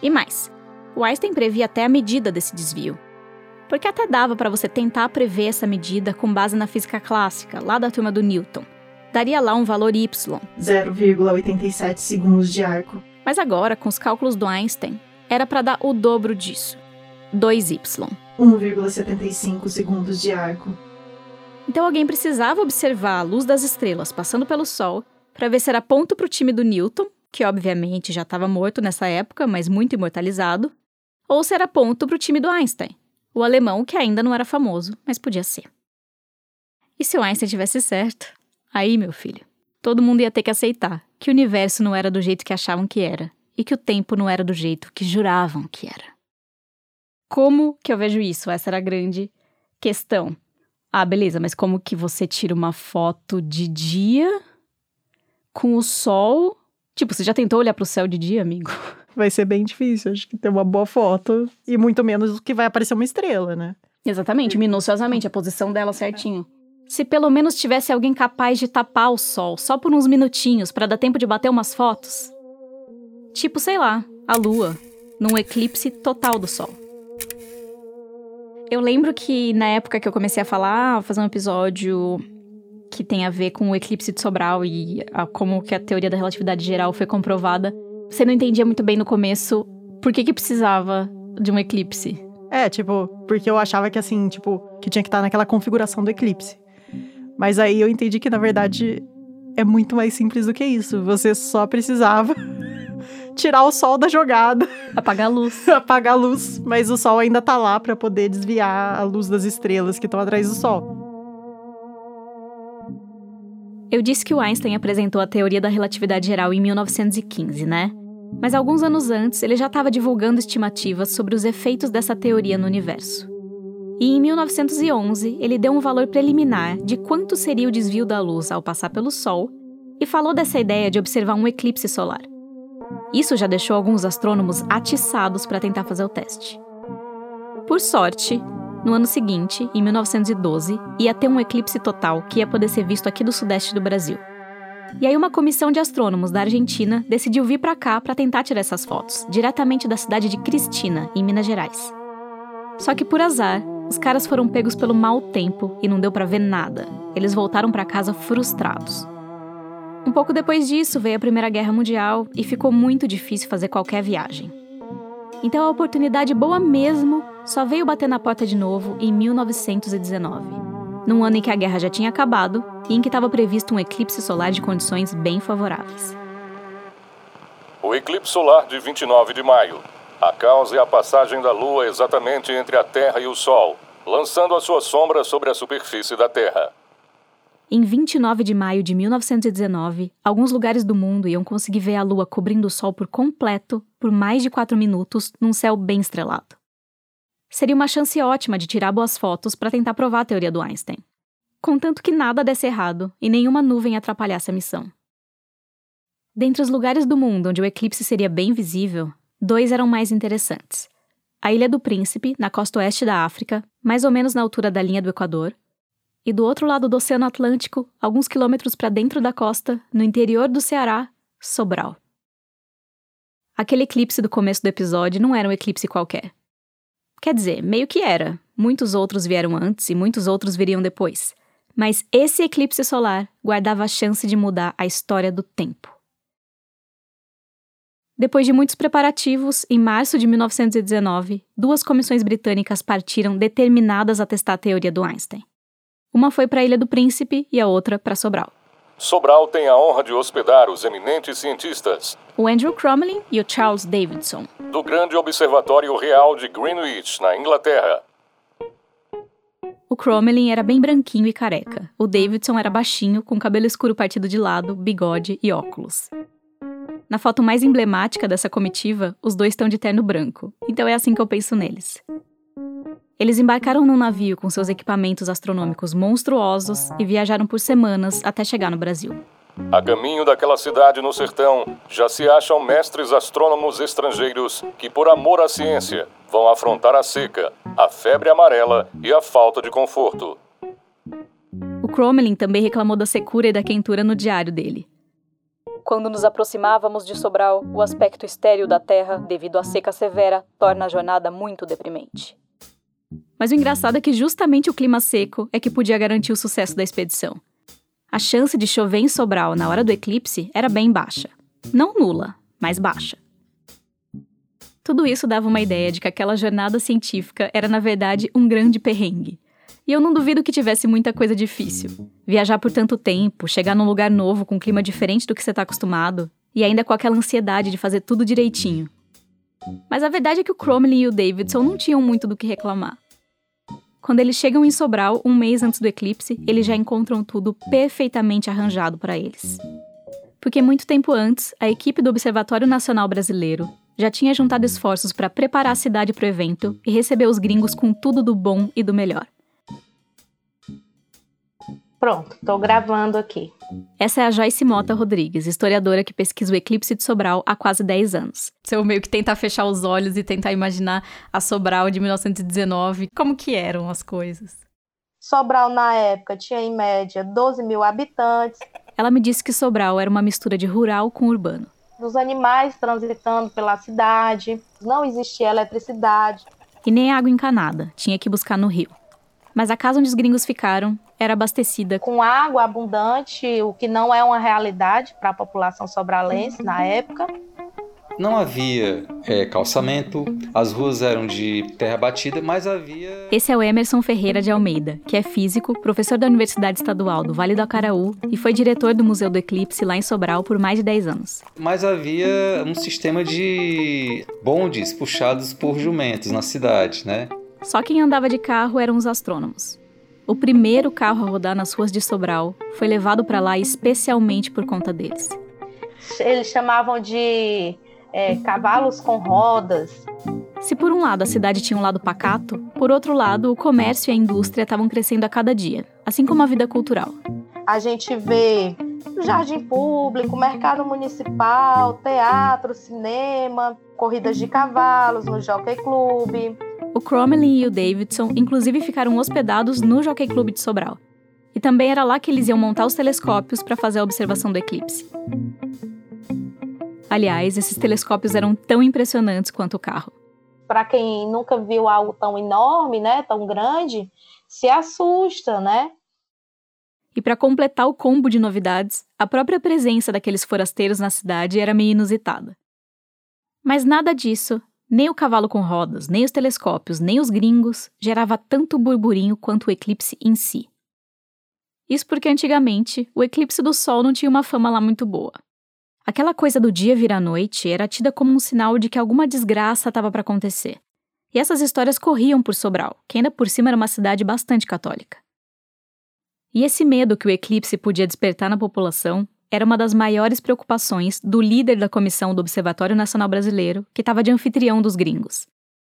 E mais, o Einstein previa até a medida desse desvio. Porque até dava para você tentar prever essa medida com base na física clássica, lá da turma do Newton. Daria lá um valor y. 0,87 segundos de arco. Mas agora, com os cálculos do Einstein, era para dar o dobro disso. 2y. 1,75 segundos de arco. Então alguém precisava observar a luz das estrelas passando pelo Sol para ver se era ponto para o time do Newton, que obviamente já estava morto nessa época, mas muito imortalizado, ou se era ponto para o time do Einstein, o alemão que ainda não era famoso, mas podia ser. E se o Einstein tivesse certo? Aí, meu filho, todo mundo ia ter que aceitar que o universo não era do jeito que achavam que era e que o tempo não era do jeito que juravam que era. Como que eu vejo isso? Essa era a grande questão. Ah, beleza, mas como que você tira uma foto de dia com o sol? Tipo, você já tentou olhar pro céu de dia, amigo? Vai ser bem difícil, acho que ter uma boa foto e muito menos que vai aparecer uma estrela, né? Exatamente, minuciosamente, a posição dela certinho. Se pelo menos tivesse alguém capaz de tapar o sol só por uns minutinhos para dar tempo de bater umas fotos. Tipo, sei lá, a lua, num eclipse total do sol. Eu lembro que na época que eu comecei a falar, fazer um episódio que tem a ver com o eclipse de Sobral e a, como que a teoria da relatividade geral foi comprovada. Você não entendia muito bem no começo por que que precisava de um eclipse. É, tipo, porque eu achava que assim, tipo, que tinha que estar naquela configuração do eclipse. Mas aí eu entendi que na verdade é muito mais simples do que isso. Você só precisava tirar o sol da jogada, apagar a luz, apagar a luz, mas o sol ainda tá lá para poder desviar a luz das estrelas que estão atrás do sol. Eu disse que o Einstein apresentou a teoria da relatividade geral em 1915, né? Mas alguns anos antes, ele já estava divulgando estimativas sobre os efeitos dessa teoria no universo. E em 1911, ele deu um valor preliminar de quanto seria o desvio da luz ao passar pelo Sol e falou dessa ideia de observar um eclipse solar. Isso já deixou alguns astrônomos atiçados para tentar fazer o teste. Por sorte, no ano seguinte, em 1912, ia ter um eclipse total que ia poder ser visto aqui do sudeste do Brasil. E aí uma comissão de astrônomos da Argentina decidiu vir para cá para tentar tirar essas fotos, diretamente da cidade de Cristina, em Minas Gerais. Só que por azar, os caras foram pegos pelo mau tempo e não deu para ver nada. Eles voltaram para casa frustrados. Um pouco depois disso veio a Primeira Guerra Mundial e ficou muito difícil fazer qualquer viagem. Então a oportunidade boa mesmo só veio bater na porta de novo em 1919, num ano em que a guerra já tinha acabado e em que estava previsto um eclipse solar de condições bem favoráveis. O eclipse solar de 29 de maio. A causa é a passagem da Lua exatamente entre a Terra e o Sol, lançando a sua sombra sobre a superfície da Terra. Em 29 de maio de 1919, alguns lugares do mundo iam conseguir ver a Lua cobrindo o Sol por completo por mais de quatro minutos num céu bem estrelado. Seria uma chance ótima de tirar boas fotos para tentar provar a teoria do Einstein. Contanto que nada desse errado e nenhuma nuvem atrapalhasse a missão. Dentre os lugares do mundo onde o eclipse seria bem visível, dois eram mais interessantes. A Ilha do Príncipe, na costa oeste da África, mais ou menos na altura da linha do Equador, e do outro lado do Oceano Atlântico, alguns quilômetros para dentro da costa, no interior do Ceará, Sobral. Aquele eclipse do começo do episódio não era um eclipse qualquer. Quer dizer, meio que era. Muitos outros vieram antes e muitos outros viriam depois. Mas esse eclipse solar guardava a chance de mudar a história do tempo. Depois de muitos preparativos, em março de 1919, duas comissões britânicas partiram determinadas a testar a teoria do Einstein. Uma foi para a Ilha do Príncipe e a outra para Sobral. Sobral tem a honra de hospedar os eminentes cientistas O Andrew Crommelin e o Charles Davidson. do Grande Observatório Real de Greenwich, na Inglaterra. O Crommelin era bem branquinho e careca. O Davidson era baixinho, com cabelo escuro partido de lado, bigode e óculos. Na foto mais emblemática dessa comitiva, os dois estão de terno branco, então é assim que eu penso neles. Eles embarcaram num navio com seus equipamentos astronômicos monstruosos e viajaram por semanas até chegar no Brasil. A caminho daquela cidade no sertão, já se acham mestres astrônomos estrangeiros que, por amor à ciência, vão afrontar a seca, a febre amarela e a falta de conforto. O Crommelin também reclamou da secura e da quentura no diário dele. Quando nos aproximávamos de Sobral, o aspecto estéril da terra, devido à seca severa, torna a jornada muito deprimente. Mas o engraçado é que justamente o clima seco é que podia garantir o sucesso da expedição. A chance de chover em Sobral na hora do eclipse era bem baixa. Não nula, mas baixa. Tudo isso dava uma ideia de que aquela jornada científica era, na verdade, um grande perrengue. E eu não duvido que tivesse muita coisa difícil. Viajar por tanto tempo, chegar num lugar novo com um clima diferente do que você está acostumado, e ainda com aquela ansiedade de fazer tudo direitinho. Mas a verdade é que o Cromley e o Davidson não tinham muito do que reclamar. Quando eles chegam em Sobral, um mês antes do eclipse, eles já encontram tudo perfeitamente arranjado para eles. Porque muito tempo antes, a equipe do Observatório Nacional Brasileiro já tinha juntado esforços para preparar a cidade para o evento e receber os gringos com tudo do bom e do melhor. Pronto, tô gravando aqui. Essa é a Joyce Mota Rodrigues, historiadora que pesquisa o eclipse de Sobral há quase 10 anos. Se eu meio que tentar fechar os olhos e tentar imaginar a Sobral de 1919, como que eram as coisas? Sobral, na época, tinha em média 12 mil habitantes. Ela me disse que Sobral era uma mistura de rural com urbano. Dos animais transitando pela cidade, não existia eletricidade. E nem água encanada, tinha que buscar no rio. Mas a casa onde os gringos ficaram era abastecida com água abundante, o que não é uma realidade para a população sobralense na época. Não havia é, calçamento, as ruas eram de terra batida, mas havia. Esse é o Emerson Ferreira de Almeida, que é físico, professor da Universidade Estadual do Vale do Acaraú e foi diretor do Museu do Eclipse lá em Sobral por mais de 10 anos. Mas havia um sistema de bondes puxados por jumentos na cidade, né? Só quem andava de carro eram os astrônomos. O primeiro carro a rodar nas ruas de Sobral foi levado para lá especialmente por conta deles. Eles chamavam de é, cavalos com rodas. Se por um lado a cidade tinha um lado pacato, por outro lado o comércio e a indústria estavam crescendo a cada dia, assim como a vida cultural. A gente vê jardim público, mercado municipal, teatro, cinema, corridas de cavalos no Jockey Club. O Cromley e o Davidson, inclusive, ficaram hospedados no Jockey Club de Sobral. E também era lá que eles iam montar os telescópios para fazer a observação do eclipse. Aliás, esses telescópios eram tão impressionantes quanto o carro. Para quem nunca viu algo tão enorme, né, tão grande, se assusta, né? E para completar o combo de novidades, a própria presença daqueles forasteiros na cidade era meio inusitada. Mas nada disso, nem o cavalo com rodas, nem os telescópios, nem os gringos, gerava tanto burburinho quanto o eclipse em si. Isso porque antigamente o eclipse do Sol não tinha uma fama lá muito boa. Aquela coisa do dia virar noite era tida como um sinal de que alguma desgraça estava para acontecer. E essas histórias corriam por Sobral, que ainda por cima era uma cidade bastante católica. E esse medo que o eclipse podia despertar na população era uma das maiores preocupações do líder da comissão do Observatório Nacional Brasileiro, que estava de anfitrião dos gringos,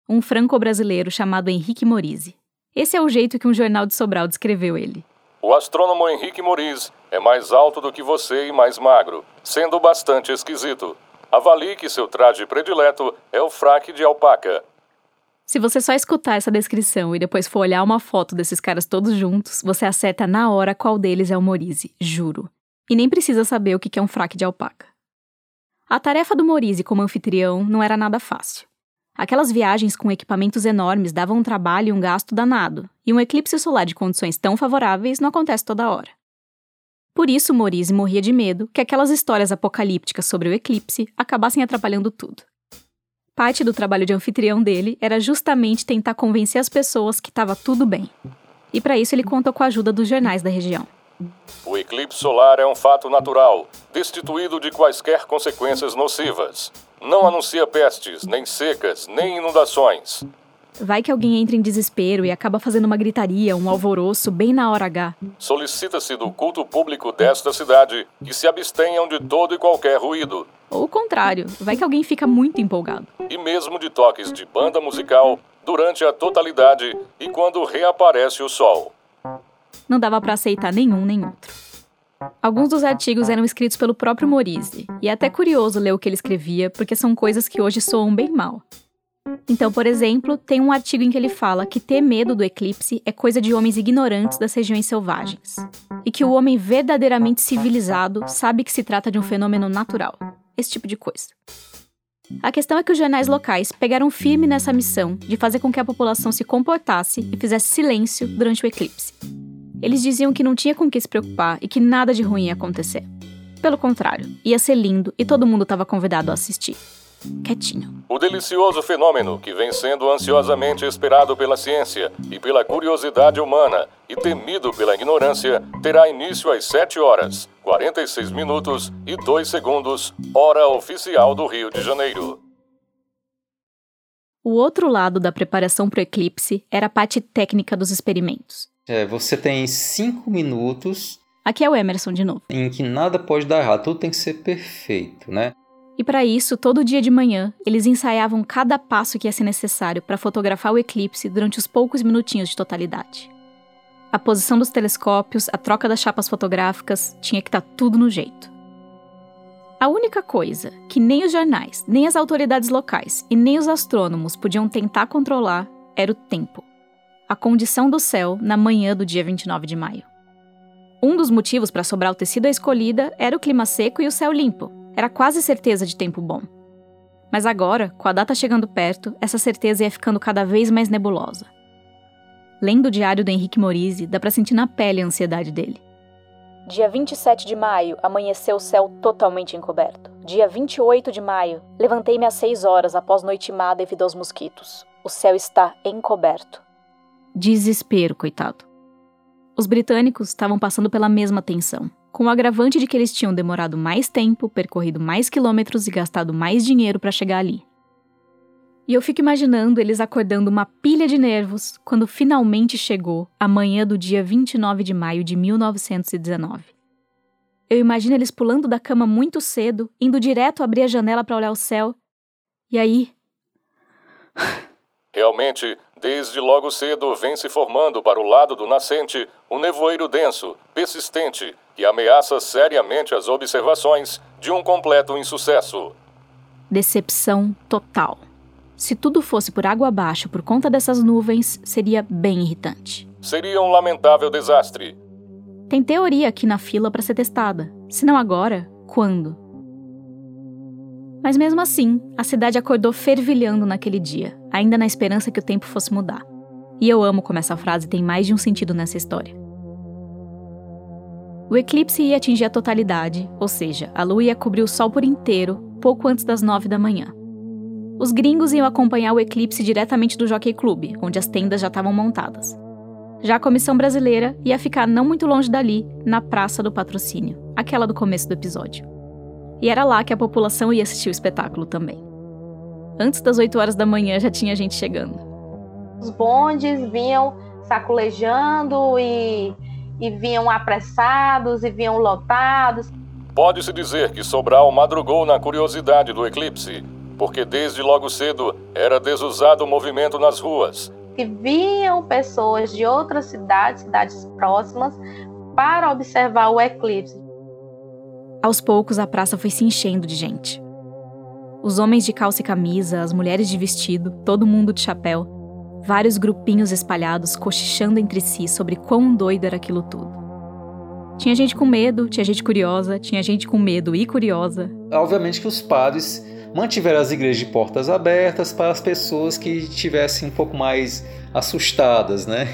um franco-brasileiro chamado Henrique Morise. Esse é o jeito que um jornal de Sobral descreveu ele. O astrônomo Henrique Morise é mais alto do que você e mais magro, sendo bastante esquisito. Avalie que seu traje predileto é o fraque de alpaca. Se você só escutar essa descrição e depois for olhar uma foto desses caras todos juntos, você acerta na hora qual deles é o Morise, juro. E nem precisa saber o que é um fraque de alpaca. A tarefa do Morise como anfitrião não era nada fácil. Aquelas viagens com equipamentos enormes davam um trabalho e um gasto danado, e um eclipse solar de condições tão favoráveis não acontece toda hora. Por isso, Morise morria de medo que aquelas histórias apocalípticas sobre o eclipse acabassem atrapalhando tudo. Parte do trabalho de anfitrião dele era justamente tentar convencer as pessoas que estava tudo bem. E para isso ele contou com a ajuda dos jornais da região. O eclipse solar é um fato natural, destituído de quaisquer consequências nocivas. Não anuncia pestes, nem secas, nem inundações. Vai que alguém entra em desespero e acaba fazendo uma gritaria, um alvoroço bem na hora H. Solicita-se do culto público desta cidade que se abstenham de todo e qualquer ruído. Ou o contrário, vai que alguém fica muito empolgado. E mesmo de toques de banda musical durante a totalidade e quando reaparece o sol. Não dava para aceitar nenhum nem outro. Alguns dos artigos eram escritos pelo próprio Morise, e é até curioso ler o que ele escrevia, porque são coisas que hoje soam bem mal. Então, por exemplo, tem um artigo em que ele fala que ter medo do eclipse é coisa de homens ignorantes das regiões selvagens, e que o homem verdadeiramente civilizado sabe que se trata de um fenômeno natural. Esse tipo de coisa. A questão é que os jornais locais pegaram firme nessa missão de fazer com que a população se comportasse e fizesse silêncio durante o eclipse. Eles diziam que não tinha com que se preocupar e que nada de ruim ia acontecer. Pelo contrário, ia ser lindo e todo mundo estava convidado a assistir quietinho. O delicioso fenômeno que vem sendo ansiosamente esperado pela ciência e pela curiosidade humana e temido pela ignorância terá início às 7 horas, 46 minutos e 2 segundos, hora oficial do Rio de Janeiro. O outro lado da preparação para o eclipse era a parte técnica dos experimentos. É, você tem 5 minutos. Aqui é o Emerson de novo. Em que nada pode dar errado, tudo tem que ser perfeito, né? E para isso, todo dia de manhã, eles ensaiavam cada passo que ia ser necessário para fotografar o eclipse durante os poucos minutinhos de totalidade. A posição dos telescópios, a troca das chapas fotográficas, tinha que estar tá tudo no jeito. A única coisa que nem os jornais, nem as autoridades locais e nem os astrônomos podiam tentar controlar era o tempo. A condição do céu na manhã do dia 29 de maio. Um dos motivos para Sobral ter sido a escolhida era o clima seco e o céu limpo, era quase certeza de tempo bom. Mas agora, com a data chegando perto, essa certeza ia ficando cada vez mais nebulosa. Lendo o diário do Henrique Morise, dá para sentir na pele a ansiedade dele. Dia 27 de maio, amanheceu o céu totalmente encoberto. Dia 28 de maio, levantei-me às 6 horas após noite má devido aos mosquitos. O céu está encoberto. Desespero, coitado. Os britânicos estavam passando pela mesma tensão com o agravante de que eles tinham demorado mais tempo, percorrido mais quilômetros e gastado mais dinheiro para chegar ali. E eu fico imaginando eles acordando uma pilha de nervos quando finalmente chegou a manhã do dia 29 de maio de 1919. Eu imagino eles pulando da cama muito cedo, indo direto abrir a janela para olhar o céu. E aí. Realmente, desde logo cedo vem se formando para o lado do nascente um nevoeiro denso, persistente, que ameaça seriamente as observações de um completo insucesso. Decepção total. Se tudo fosse por água abaixo por conta dessas nuvens, seria bem irritante. Seria um lamentável desastre. Tem teoria aqui na fila para ser testada. Se não agora, quando? Mas mesmo assim, a cidade acordou fervilhando naquele dia, ainda na esperança que o tempo fosse mudar. E eu amo como essa frase tem mais de um sentido nessa história. O eclipse ia atingir a totalidade, ou seja, a lua ia cobrir o sol por inteiro pouco antes das nove da manhã. Os gringos iam acompanhar o eclipse diretamente do Jockey Club, onde as tendas já estavam montadas. Já a comissão brasileira ia ficar não muito longe dali, na Praça do Patrocínio, aquela do começo do episódio. E era lá que a população ia assistir o espetáculo também. Antes das 8 horas da manhã já tinha gente chegando. Os bondes vinham sacolejando e, e vinham apressados e vinham lotados. Pode-se dizer que Sobral madrugou na curiosidade do eclipse, porque desde logo cedo era desusado o movimento nas ruas. Que vinham pessoas de outras cidades, cidades próximas, para observar o eclipse. Aos poucos, a praça foi se enchendo de gente. Os homens de calça e camisa, as mulheres de vestido, todo mundo de chapéu, vários grupinhos espalhados cochichando entre si sobre quão doido era aquilo tudo. Tinha gente com medo, tinha gente curiosa, tinha gente com medo e curiosa. Obviamente que os padres mantiveram as igrejas de portas abertas para as pessoas que estivessem um pouco mais assustadas, né?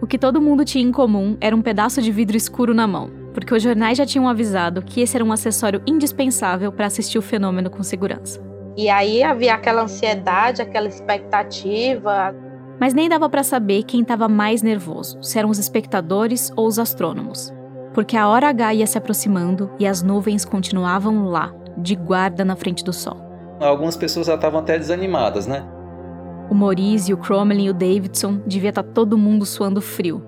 O que todo mundo tinha em comum era um pedaço de vidro escuro na mão, porque os jornais já tinham avisado que esse era um acessório indispensável para assistir o fenômeno com segurança. E aí havia aquela ansiedade, aquela expectativa. Mas nem dava para saber quem estava mais nervoso, se eram os espectadores ou os astrônomos. Porque a hora H ia se aproximando e as nuvens continuavam lá, de guarda na frente do sol. Algumas pessoas já estavam até desanimadas, né? O Maurice, o Crommelin e o Davidson devia estar tá todo mundo suando frio.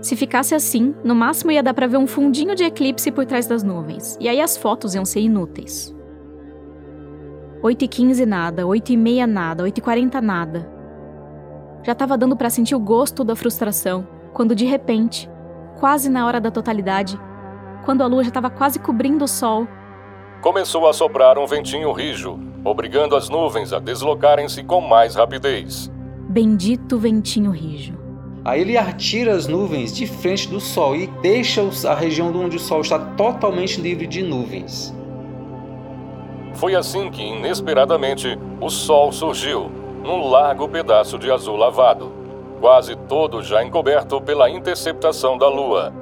Se ficasse assim, no máximo ia dar para ver um fundinho de eclipse por trás das nuvens, e aí as fotos iam ser inúteis. 8 e 15 nada, 8 e meia nada, 8 e 40 nada. Já estava dando para sentir o gosto da frustração, quando de repente, quase na hora da totalidade, quando a lua já estava quase cobrindo o sol, começou a soprar um ventinho rijo, obrigando as nuvens a deslocarem-se com mais rapidez. Bendito ventinho rijo. Aí ele atira as nuvens de frente do Sol e deixa a região onde o Sol está totalmente livre de nuvens. Foi assim que, inesperadamente, o Sol surgiu, num largo pedaço de azul lavado, quase todo já encoberto pela interceptação da Lua.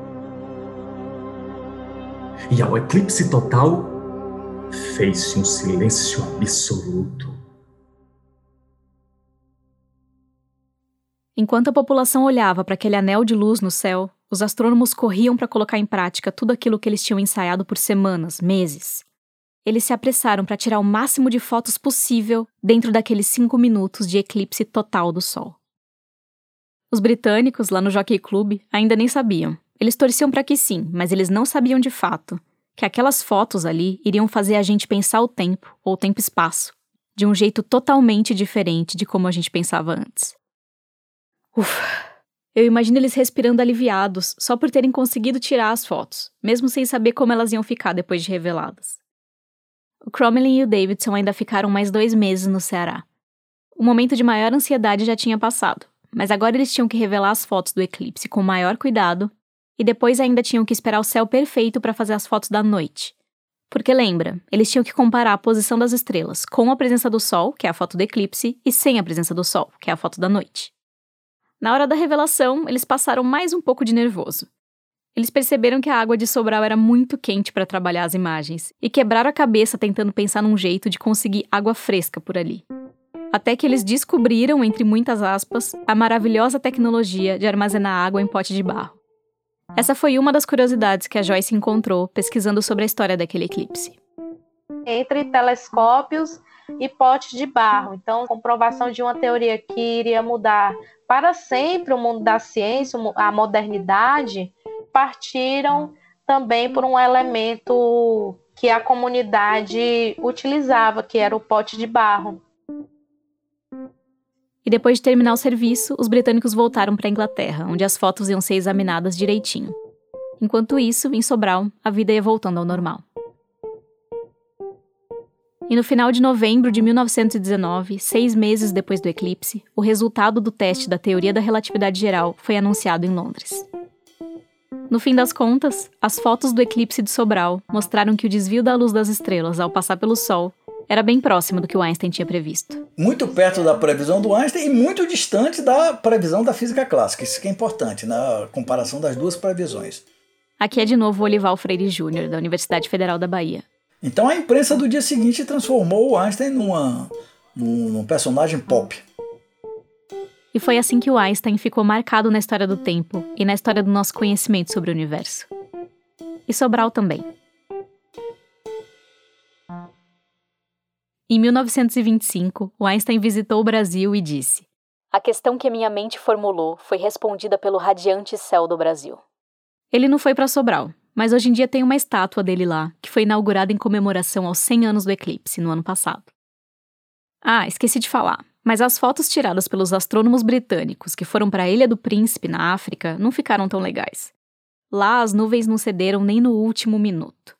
E ao eclipse total, fez-se um silêncio absoluto. Enquanto a população olhava para aquele anel de luz no céu, os astrônomos corriam para colocar em prática tudo aquilo que eles tinham ensaiado por semanas, meses. Eles se apressaram para tirar o máximo de fotos possível dentro daqueles cinco minutos de eclipse total do Sol. Os britânicos, lá no Jockey Club, ainda nem sabiam. Eles torciam para que sim, mas eles não sabiam de fato que aquelas fotos ali iriam fazer a gente pensar o tempo, ou tempo-espaço, de um jeito totalmente diferente de como a gente pensava antes. Ufa! Eu imagino eles respirando aliviados só por terem conseguido tirar as fotos, mesmo sem saber como elas iam ficar depois de reveladas. O Cromlin e o Davidson ainda ficaram mais dois meses no Ceará. O momento de maior ansiedade já tinha passado, mas agora eles tinham que revelar as fotos do eclipse com maior cuidado e depois ainda tinham que esperar o céu perfeito para fazer as fotos da noite. Porque lembra, eles tinham que comparar a posição das estrelas com a presença do Sol, que é a foto do eclipse, e sem a presença do Sol, que é a foto da noite. Na hora da revelação, eles passaram mais um pouco de nervoso. Eles perceberam que a água de Sobral era muito quente para trabalhar as imagens e quebraram a cabeça tentando pensar num jeito de conseguir água fresca por ali. Até que eles descobriram, entre muitas aspas, a maravilhosa tecnologia de armazenar água em pote de barro. Essa foi uma das curiosidades que a Joyce encontrou pesquisando sobre a história daquele eclipse. Entre telescópios e potes de barro. Então, comprovação de uma teoria que iria mudar para sempre o mundo da ciência, a modernidade, partiram também por um elemento que a comunidade utilizava, que era o pote de barro. E depois de terminar o serviço, os britânicos voltaram para a Inglaterra, onde as fotos iam ser examinadas direitinho. Enquanto isso, em Sobral, a vida ia voltando ao normal. E no final de novembro de 1919, seis meses depois do eclipse, o resultado do teste da teoria da relatividade geral foi anunciado em Londres. No fim das contas, as fotos do eclipse de Sobral mostraram que o desvio da luz das estrelas ao passar pelo Sol era bem próximo do que o Einstein tinha previsto. Muito perto da previsão do Einstein e muito distante da previsão da física clássica. Isso que é importante na comparação das duas previsões. Aqui é de novo o Olival Freire Júnior, da Universidade Federal da Bahia. Então a imprensa do dia seguinte transformou o Einstein numa, num, num personagem pop. E foi assim que o Einstein ficou marcado na história do tempo e na história do nosso conhecimento sobre o universo. E Sobral também. Em 1925, o Einstein visitou o Brasil e disse: A questão que minha mente formulou foi respondida pelo radiante céu do Brasil. Ele não foi para Sobral, mas hoje em dia tem uma estátua dele lá, que foi inaugurada em comemoração aos 100 anos do eclipse, no ano passado. Ah, esqueci de falar, mas as fotos tiradas pelos astrônomos britânicos que foram para a Ilha do Príncipe, na África, não ficaram tão legais. Lá as nuvens não cederam nem no último minuto.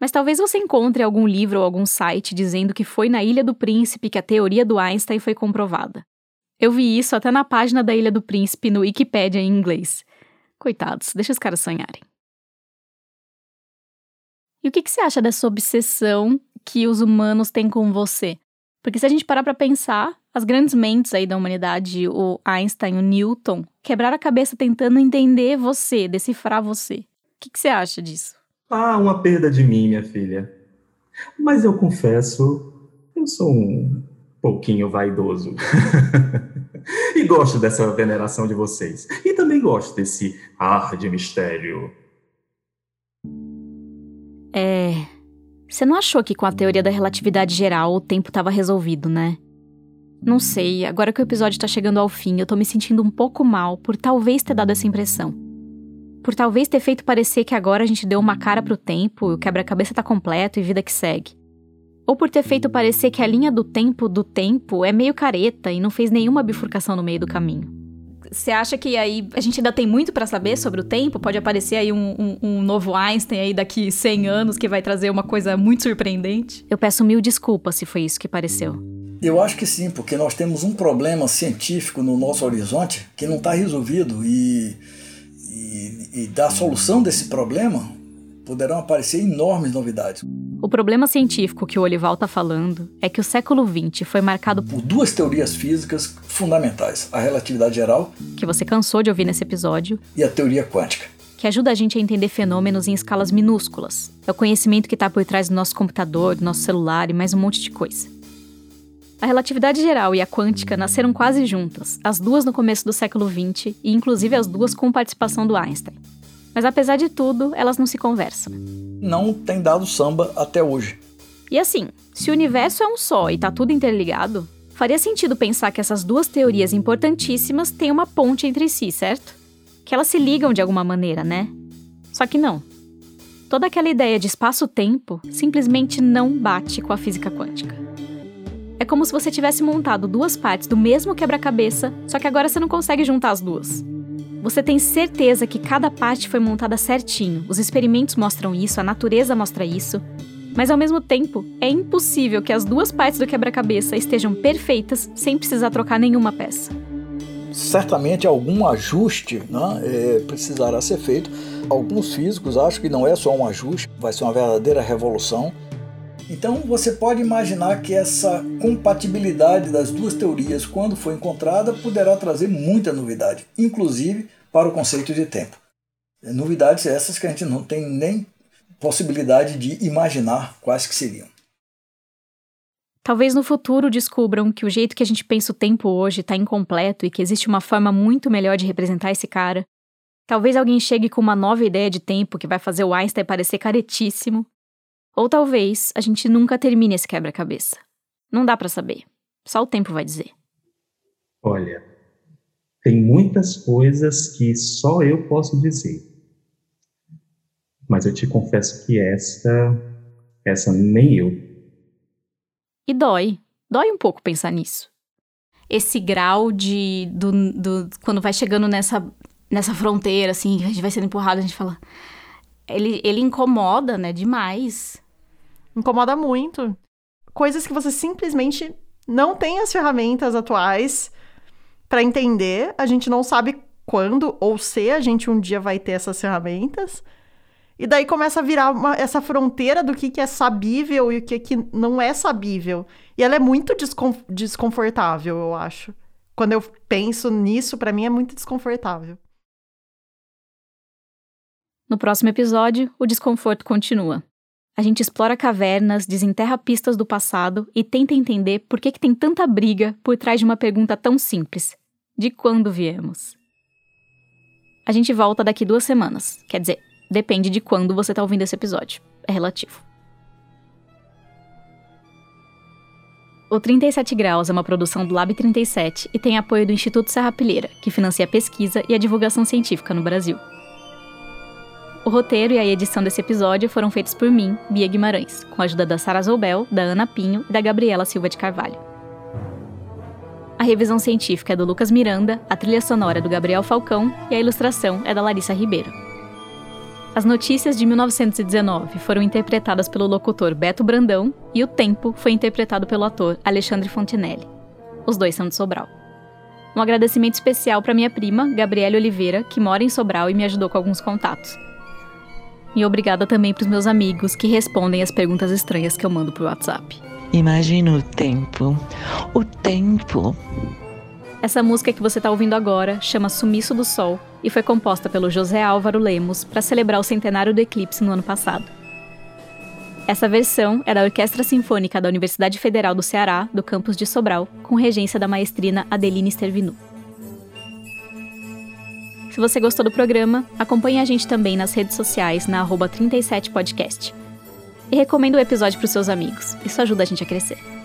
Mas talvez você encontre algum livro ou algum site dizendo que foi na Ilha do Príncipe que a teoria do Einstein foi comprovada. Eu vi isso até na página da Ilha do Príncipe no Wikipedia em inglês. Coitados, deixa os caras sonharem. E o que, que você acha dessa obsessão que os humanos têm com você? Porque se a gente parar para pensar, as grandes mentes aí da humanidade, o Einstein, o Newton, quebraram a cabeça tentando entender você, decifrar você. O que, que você acha disso? Ah, uma perda de mim, minha filha. Mas eu confesso, eu sou um pouquinho vaidoso. e gosto dessa veneração de vocês. E também gosto desse ar de mistério. É. Você não achou que com a teoria da relatividade geral o tempo estava resolvido, né? Não sei, agora que o episódio tá chegando ao fim, eu tô me sentindo um pouco mal por talvez ter dado essa impressão. Por talvez ter feito parecer que agora a gente deu uma cara pro tempo, o quebra-cabeça tá completo e vida que segue. Ou por ter feito parecer que a linha do tempo do tempo é meio careta e não fez nenhuma bifurcação no meio do caminho. Você acha que aí a gente ainda tem muito para saber sobre o tempo? Pode aparecer aí um, um, um, novo Einstein aí daqui 100 anos que vai trazer uma coisa muito surpreendente? Eu peço mil desculpas se foi isso que pareceu. Eu acho que sim, porque nós temos um problema científico no nosso horizonte que não está resolvido e, e, e da solução desse problema poderão aparecer enormes novidades. O problema científico que o Olival está falando é que o século XX foi marcado por duas teorias físicas fundamentais: a relatividade geral, que você cansou de ouvir nesse episódio, e a teoria quântica. Que ajuda a gente a entender fenômenos em escalas minúsculas. É o conhecimento que está por trás do nosso computador, do nosso celular e mais um monte de coisa. A relatividade geral e a quântica nasceram quase juntas, as duas no começo do século XX e inclusive as duas com participação do Einstein. Mas apesar de tudo, elas não se conversam. Não tem dado samba até hoje. E assim, se o universo é um só e tá tudo interligado, faria sentido pensar que essas duas teorias importantíssimas têm uma ponte entre si, certo? Que elas se ligam de alguma maneira, né? Só que não. Toda aquela ideia de espaço-tempo simplesmente não bate com a física quântica. É como se você tivesse montado duas partes do mesmo quebra-cabeça, só que agora você não consegue juntar as duas. Você tem certeza que cada parte foi montada certinho, os experimentos mostram isso, a natureza mostra isso, mas ao mesmo tempo, é impossível que as duas partes do quebra-cabeça estejam perfeitas sem precisar trocar nenhuma peça. Certamente algum ajuste né, é, precisará ser feito. Alguns físicos acham que não é só um ajuste, vai ser uma verdadeira revolução. Então você pode imaginar que essa compatibilidade das duas teorias, quando for encontrada, poderá trazer muita novidade, inclusive para o conceito de tempo. Novidades essas que a gente não tem nem possibilidade de imaginar quais que seriam. Talvez no futuro descubram que o jeito que a gente pensa o tempo hoje está incompleto e que existe uma forma muito melhor de representar esse cara. Talvez alguém chegue com uma nova ideia de tempo que vai fazer o Einstein parecer caretíssimo ou talvez a gente nunca termine esse quebra-cabeça. Não dá para saber. Só o tempo vai dizer. Olha, tem muitas coisas que só eu posso dizer. Mas eu te confesso que essa, essa nem eu. E dói. Dói um pouco pensar nisso. Esse grau de. Do, do, quando vai chegando nessa, nessa fronteira, assim, a gente vai sendo empurrado, a gente fala ele, ele incomoda, né, demais. Incomoda muito. Coisas que você simplesmente não tem as ferramentas atuais para entender. A gente não sabe quando ou se a gente um dia vai ter essas ferramentas. E daí começa a virar uma, essa fronteira do que, que é sabível e o que, que não é sabível. E ela é muito descon desconfortável, eu acho. Quando eu penso nisso, para mim é muito desconfortável. No próximo episódio, o desconforto continua. A gente explora cavernas, desenterra pistas do passado e tenta entender por que, que tem tanta briga por trás de uma pergunta tão simples: de quando viemos? A gente volta daqui duas semanas. Quer dizer, depende de quando você está ouvindo esse episódio. É relativo. O 37 Graus é uma produção do Lab 37 e tem apoio do Instituto Serra Pilheira, que financia a pesquisa e a divulgação científica no Brasil. O roteiro e a edição desse episódio foram feitos por mim, Bia Guimarães, com a ajuda da Sara Zoubel, da Ana Pinho e da Gabriela Silva de Carvalho. A revisão científica é do Lucas Miranda, a trilha sonora é do Gabriel Falcão e a ilustração é da Larissa Ribeiro. As notícias de 1919 foram interpretadas pelo locutor Beto Brandão e o Tempo foi interpretado pelo ator Alexandre Fontinelli. Os dois são de Sobral. Um agradecimento especial para minha prima, Gabriela Oliveira, que mora em Sobral e me ajudou com alguns contatos. E obrigada também para os meus amigos que respondem as perguntas estranhas que eu mando por WhatsApp. Imagina o tempo. O tempo. Essa música que você está ouvindo agora chama Sumiço do Sol e foi composta pelo José Álvaro Lemos para celebrar o centenário do eclipse no ano passado. Essa versão é da Orquestra Sinfônica da Universidade Federal do Ceará, do campus de Sobral, com regência da maestrina Adeline Stervinu. Se você gostou do programa, acompanhe a gente também nas redes sociais na 37podcast. E recomenda o episódio para os seus amigos. Isso ajuda a gente a crescer.